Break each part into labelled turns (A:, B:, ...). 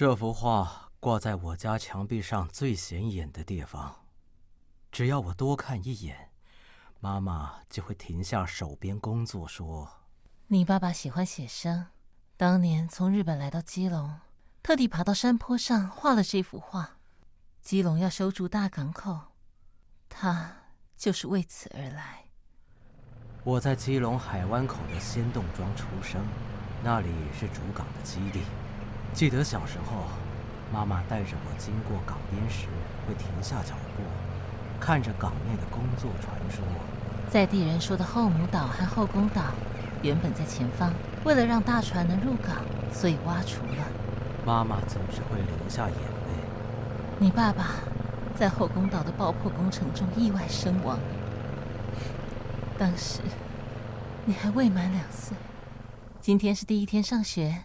A: 这幅画挂在我家墙壁上最显眼的地方，只要我多看一眼，妈妈就会停下手边工作说：“
B: 你爸爸喜欢写生，当年从日本来到基隆，特地爬到山坡上画了这幅画。基隆要修筑大港口，他就是为此而来。”
A: 我在基隆海湾口的仙洞庄出生，那里是主港的基地。记得小时候，妈妈带着我经过港边时，会停下脚步，看着港内的工作传说。
B: 在地人说的后母岛和后宫岛，原本在前方，为了让大船能入港，所以挖除了。
A: 妈妈总是会流下眼泪。
B: 你爸爸在后宫岛的爆破工程中意外身亡。当时你还未满两岁，今天是第一天上学，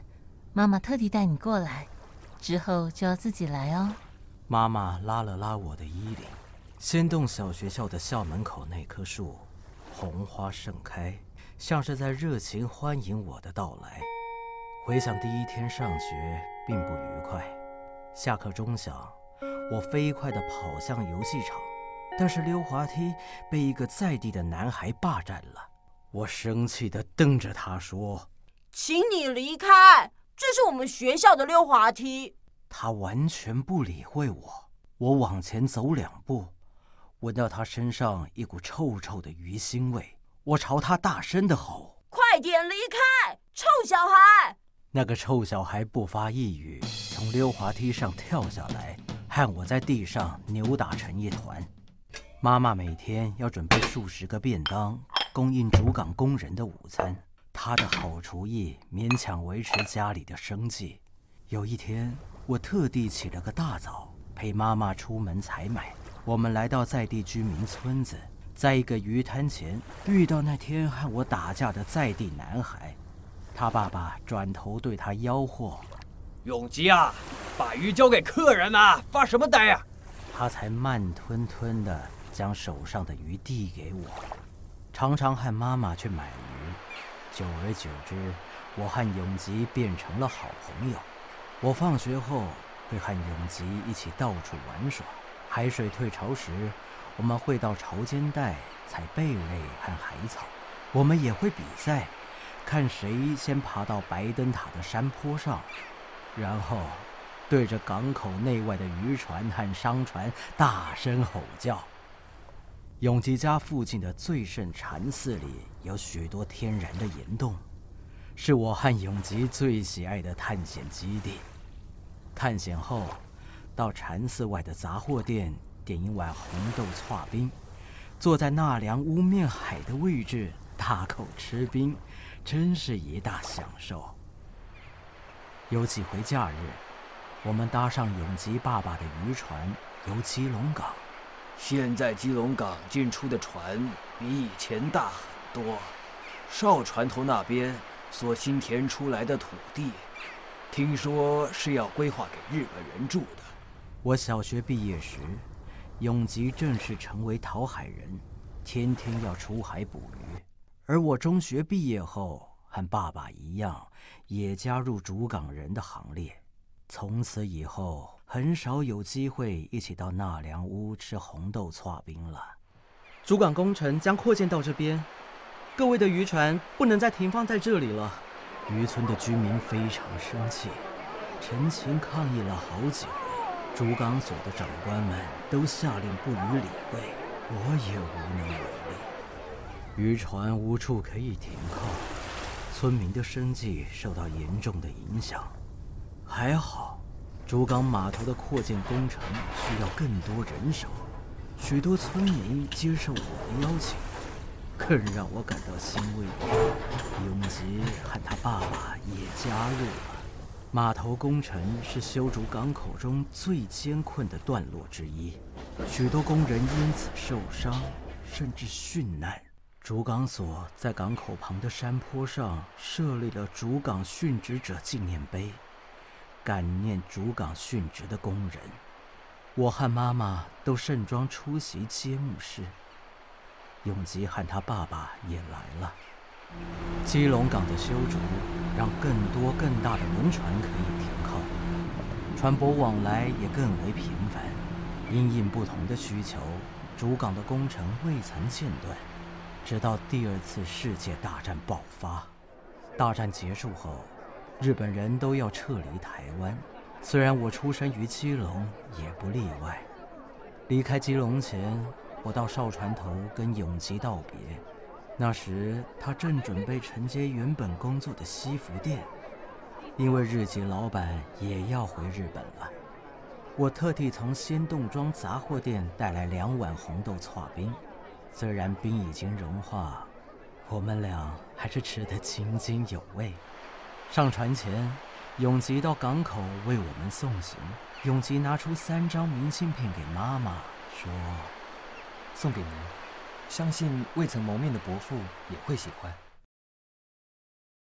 B: 妈妈特地带你过来，之后就要自己来哦。
A: 妈妈拉了拉我的衣领，仙洞小学校的校门口那棵树，红花盛开，像是在热情欢迎我的到来。回想第一天上学并不愉快，下课钟响，我飞快地跑向游戏场。但是溜滑梯被一个在地的男孩霸占了，我生气地瞪着他说：“
C: 请你离开，这是我们学校的溜滑梯。”
A: 他完全不理会我。我往前走两步，闻到他身上一股臭臭的鱼腥味，我朝他大声的吼：“
C: 快点离开，臭小孩！”
A: 那个臭小孩不发一语，从溜滑梯上跳下来，和我在地上扭打成一团。妈妈每天要准备数十个便当，供应主港工人的午餐。他的好厨艺勉强维持家里的生计。有一天，我特地起了个大早，陪妈妈出门采买。我们来到在地居民村子，在一个鱼摊前遇到那天和我打架的在地男孩。他爸爸转头对他吆喝：“
D: 永吉啊，把鱼交给客人啊，发什么呆啊？”
A: 他才慢吞吞的。将手上的鱼递给我，常常和妈妈去买。久而久之，我和永吉变成了好朋友。我放学后会和永吉一起到处玩耍。海水退潮时，我们会到潮间带采贝类和海草。我们也会比赛，看谁先爬到白灯塔的山坡上，然后对着港口内外的渔船和商船大声吼叫。永吉家附近的最胜禅寺里有许多天然的岩洞，是我和永吉最喜爱的探险基地。探险后，到禅寺外的杂货店点一碗红豆剉冰，坐在纳凉屋面海的位置，大口吃冰，真是一大享受。有几回假日，我们搭上永吉爸爸的渔船，游基隆港。
D: 现在基隆港进出的船比以前大很多，哨船头那边所新填出来的土地，听说是要规划给日本人住的。
A: 我小学毕业时，永吉正式成为讨海人，天天要出海捕鱼。而我中学毕业后，和爸爸一样，也加入主港人的行列。从此以后，很少有机会一起到纳凉屋吃红豆剉冰了。
E: 主港工程将扩建到这边，各位的渔船不能再停放在这里了。
A: 渔村的居民非常生气，陈情抗议了好几回，主港所的长官们都下令不予理会，我也无能为力。渔船无处可以停靠，村民的生计受到严重的影响。还好，竹港码头的扩建工程需要更多人手，许多村民接受我的邀请。更让我感到欣慰的，永吉和他爸爸也加入了。码头工程是修筑港口中最艰困的段落之一，许多工人因此受伤，甚至殉难。竹港所在港口旁的山坡上设立了竹港殉职者纪念碑。感念主港殉职的工人，我和妈妈都盛装出席揭幕式。永吉和他爸爸也来了。基隆港的修筑，让更多更大的轮船可以停靠。船舶往来也更为频繁。因应不同的需求，主港的工程未曾间断，直到第二次世界大战爆发。大战结束后，日本人都要撤离台湾，虽然我出生于基隆，也不例外。离开基隆前，我到哨船头跟永吉道别。那时他正准备承接原本工作的西服店，因为日籍老板也要回日本了。我特地从仙洞庄杂货店带来两碗红豆剉冰，虽然冰已经融化。我们俩还是吃得津津有味。上船前，永吉到港口为我们送行。永吉拿出三张明信片给妈妈，说：“
F: 送给您，相信未曾谋面的伯父也会喜欢。”